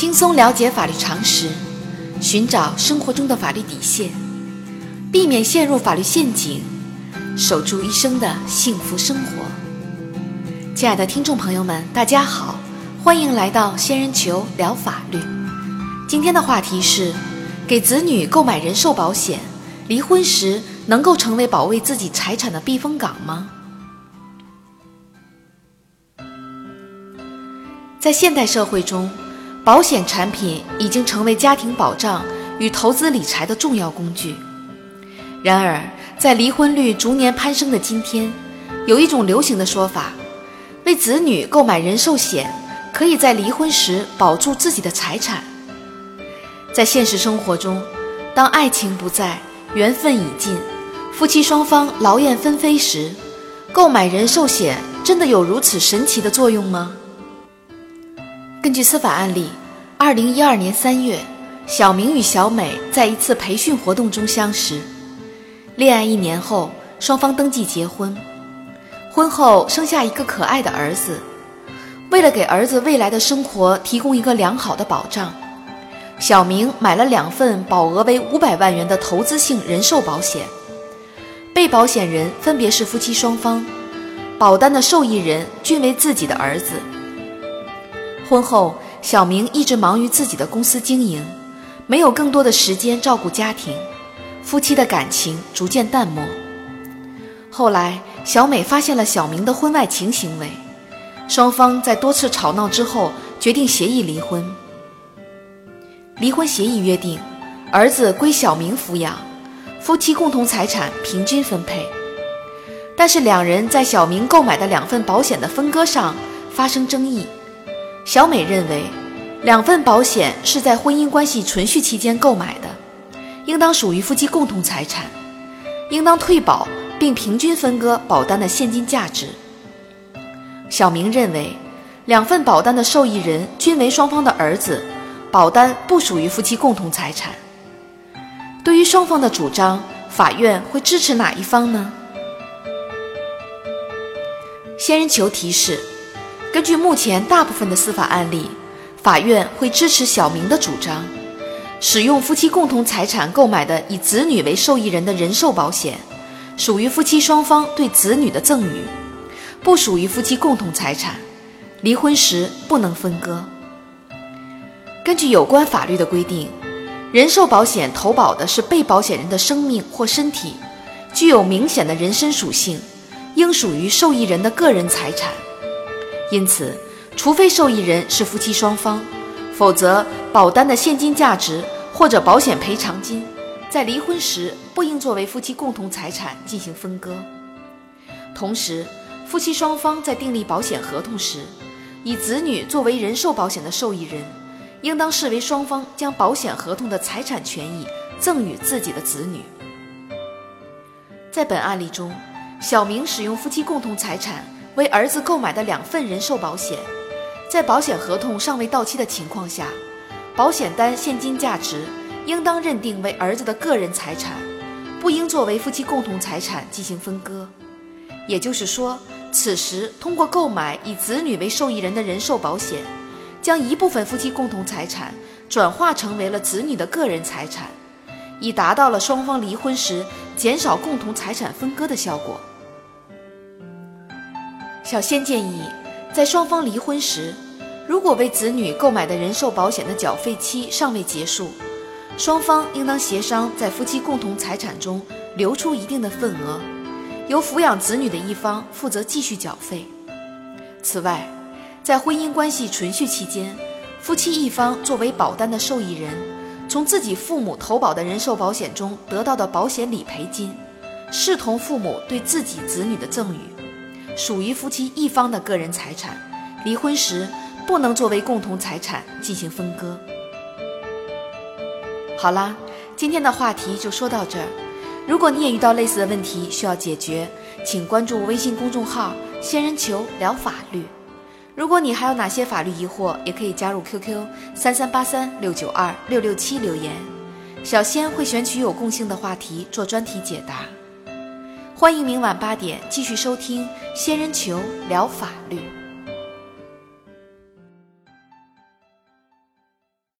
轻松了解法律常识，寻找生活中的法律底线，避免陷入法律陷阱，守住一生的幸福生活。亲爱的听众朋友们，大家好，欢迎来到仙人球聊法律。今天的话题是：给子女购买人寿保险，离婚时能够成为保卫自己财产的避风港吗？在现代社会中，保险产品已经成为家庭保障与投资理财的重要工具。然而，在离婚率逐年攀升的今天，有一种流行的说法：为子女购买人寿险，可以在离婚时保住自己的财产。在现实生活中，当爱情不在，缘分已尽，夫妻双方劳燕分飞时，购买人寿险真的有如此神奇的作用吗？根据司法案例，二零一二年三月，小明与小美在一次培训活动中相识，恋爱一年后，双方登记结婚，婚后生下一个可爱的儿子。为了给儿子未来的生活提供一个良好的保障，小明买了两份保额为五百万元的投资性人寿保险，被保险人分别是夫妻双方，保单的受益人均为自己的儿子。婚后，小明一直忙于自己的公司经营，没有更多的时间照顾家庭，夫妻的感情逐渐淡漠。后来，小美发现了小明的婚外情行为，双方在多次吵闹之后决定协议离婚。离婚协议约定，儿子归小明抚养，夫妻共同财产平均分配。但是，两人在小明购买的两份保险的分割上发生争议。小美认为，两份保险是在婚姻关系存续期间购买的，应当属于夫妻共同财产，应当退保并平均分割保单的现金价值。小明认为，两份保单的受益人均为双方的儿子，保单不属于夫妻共同财产。对于双方的主张，法院会支持哪一方呢？仙人球提示。根据目前大部分的司法案例，法院会支持小明的主张，使用夫妻共同财产购买的以子女为受益人的人寿保险，属于夫妻双方对子女的赠与，不属于夫妻共同财产，离婚时不能分割。根据有关法律的规定，人寿保险投保的是被保险人的生命或身体，具有明显的人身属性，应属于受益人的个人财产。因此，除非受益人是夫妻双方，否则保单的现金价值或者保险赔偿金，在离婚时不应作为夫妻共同财产进行分割。同时，夫妻双方在订立保险合同时，以子女作为人寿保险的受益人，应当视为双方将保险合同的财产权益赠与自己的子女。在本案例中，小明使用夫妻共同财产。为儿子购买的两份人寿保险，在保险合同尚未到期的情况下，保险单现金价值应当认定为儿子的个人财产，不应作为夫妻共同财产进行分割。也就是说，此时通过购买以子女为受益人的人寿保险，将一部分夫妻共同财产转化成为了子女的个人财产，以达到了双方离婚时减少共同财产分割的效果。小仙建议，在双方离婚时，如果为子女购买的人寿保险的缴费期尚未结束，双方应当协商在夫妻共同财产中留出一定的份额，由抚养子女的一方负责继续缴费。此外，在婚姻关系存续期间，夫妻一方作为保单的受益人，从自己父母投保的人寿保险中得到的保险理赔金，视同父母对自己子女的赠与。属于夫妻一方的个人财产，离婚时不能作为共同财产进行分割。好啦，今天的话题就说到这儿。如果你也遇到类似的问题需要解决，请关注微信公众号“仙人球聊法律”。如果你还有哪些法律疑惑，也可以加入 QQ 三三八三六九二六六七留言，小仙会选取有共性的话题做专题解答。欢迎明晚八点继续收听《仙人球聊法律》。